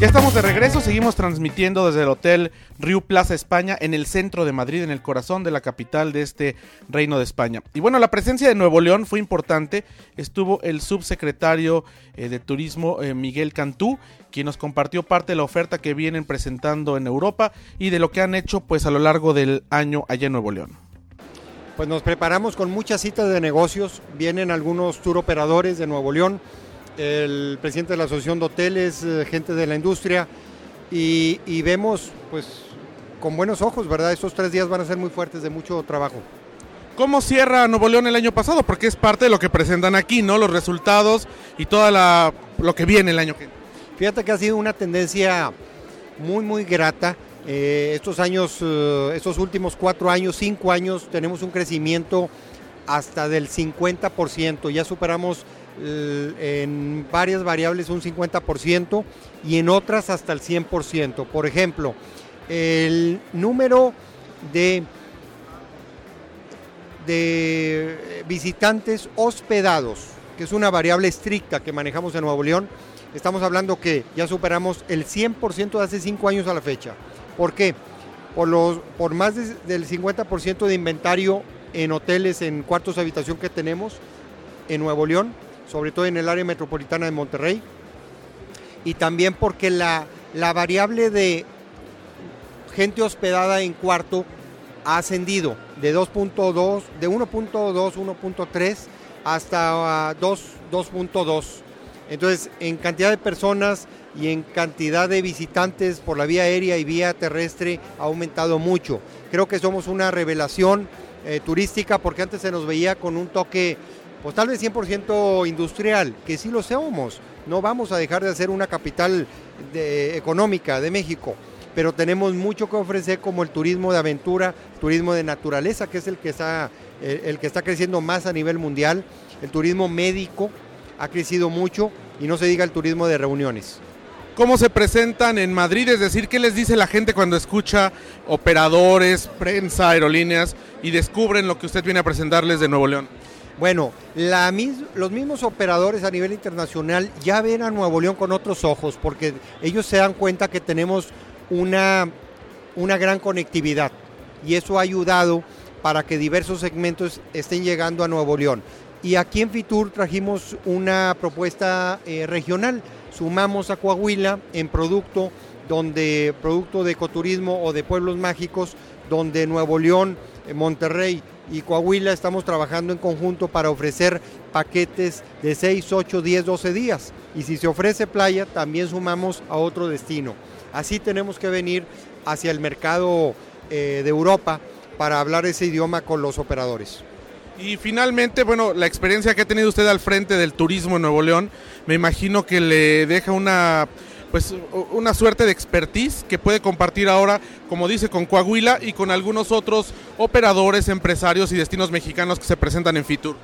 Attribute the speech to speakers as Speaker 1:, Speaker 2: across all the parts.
Speaker 1: Ya estamos de regreso, seguimos transmitiendo desde el Hotel Riu Plaza España en el centro de Madrid, en el corazón de la capital de este reino de España. Y bueno, la presencia de Nuevo León fue importante. Estuvo el subsecretario eh, de Turismo eh, Miguel Cantú, quien nos compartió parte de la oferta que vienen presentando en Europa y de lo que han hecho pues a lo largo del año allá en Nuevo León.
Speaker 2: Pues nos preparamos con muchas citas de negocios, vienen algunos tour operadores de Nuevo León el presidente de la Asociación de Hoteles, eh, gente de la industria, y, vemos pues con buenos ojos, ¿verdad? Estos tres días van a ser muy fuertes de mucho trabajo.
Speaker 1: ¿Cómo cierra Nuevo León el año pasado? Porque es parte de lo que presentan aquí, ¿no? Los resultados y todo lo que viene el año que
Speaker 2: Fíjate que ha sido una tendencia muy, muy grata. Eh, estos años, eh, estos últimos cuatro años, cinco años, tenemos un crecimiento hasta del 50%. Ya superamos en varias variables un 50% y en otras hasta el 100%. Por ejemplo, el número de, de visitantes hospedados, que es una variable estricta que manejamos en Nuevo León, estamos hablando que ya superamos el 100% de hace 5 años a la fecha. ¿Por qué? Por, los, por más del 50% de inventario en hoteles, en cuartos de habitación que tenemos en Nuevo León, sobre todo en el área metropolitana de Monterrey, y también porque la, variable de gente hospedada en cuarto ha ascendido de 2.2, de 1.2, 1.3 hasta 2.2. Entonces, en cantidad de personas y en cantidad de visitantes por la vía aérea y vía terrestre ha aumentado mucho. Creo que somos una revelación eh, turística porque antes se nos veía con un toque pues tal vez 100% industrial, que sí lo somos. No vamos a dejar de ser una capital económica de México, pero tenemos mucho que ofrecer como el turismo de aventura, turismo de naturaleza, que es el que está, el que está creciendo más a nivel mundial. El turismo médico ha crecido mucho y no se diga el turismo de reuniones.
Speaker 1: ¿Cómo se presentan en Madrid? Es decir, ¿qué les dice la gente cuando escucha operadores, prensa, aerolíneas y descubren lo que usted viene a presentarles de Nuevo León?
Speaker 2: Bueno, los mismos operadores a nivel internacional ya ven a Nuevo León con otros ojos porque ellos se dan cuenta que tenemos una, una gran conectividad y eso ha ayudado para que diversos segmentos estén llegando a Nuevo León. Y aquí en Fitur trajimos una propuesta eh, regional. Sumamos a Coahuila en producto, donde producto de ecoturismo o de pueblos mágicos, donde Nuevo León, eh, Monterrey y Coahuila estamos trabajando en conjunto para ofrecer paquetes de 6, 8, 10, 12 días. Y si se ofrece playa, también sumamos a otro destino. Así tenemos que venir hacia el mercado eh, de Europa para hablar ese idioma con los operadores.
Speaker 1: Y finalmente, bueno, la experiencia que ha tenido usted al frente del turismo en Nuevo León, me imagino que le deja una pues una suerte de expertise que puede compartir ahora, como dice, con Coahuila y con algunos otros operadores, empresarios y destinos mexicanos que se presentan en Fitur.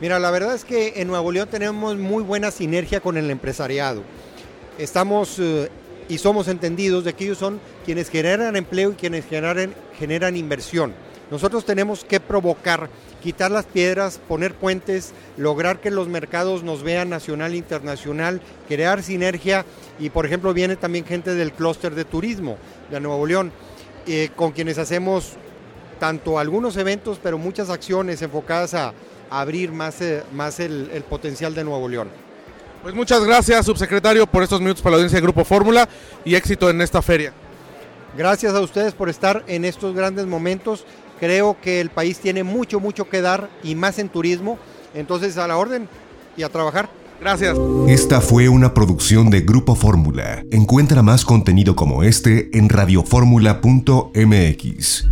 Speaker 2: Mira, la verdad es que en Nuevo León tenemos muy buena sinergia con el empresariado. Estamos eh, y somos entendidos de que ellos son quienes generan empleo y quienes generan, generan inversión. Nosotros tenemos que provocar, quitar las piedras, poner puentes, lograr que los mercados nos vean nacional e internacional, crear sinergia y por ejemplo viene también gente del clúster de turismo de Nuevo León, eh, con quienes hacemos tanto algunos eventos, pero muchas acciones enfocadas a, abrir más, eh, más el, el potencial de Nuevo León.
Speaker 1: Pues muchas gracias, subsecretario, por estos minutos para la audiencia de Grupo Fórmula y éxito en esta feria.
Speaker 2: Gracias a ustedes por estar en estos grandes momentos Creo que el país tiene mucho, mucho que dar y más en turismo. Entonces, a la orden y a trabajar.
Speaker 1: Gracias.
Speaker 3: Esta fue una producción de Grupo Fórmula. Encuentra más contenido como este en radioformula.mx.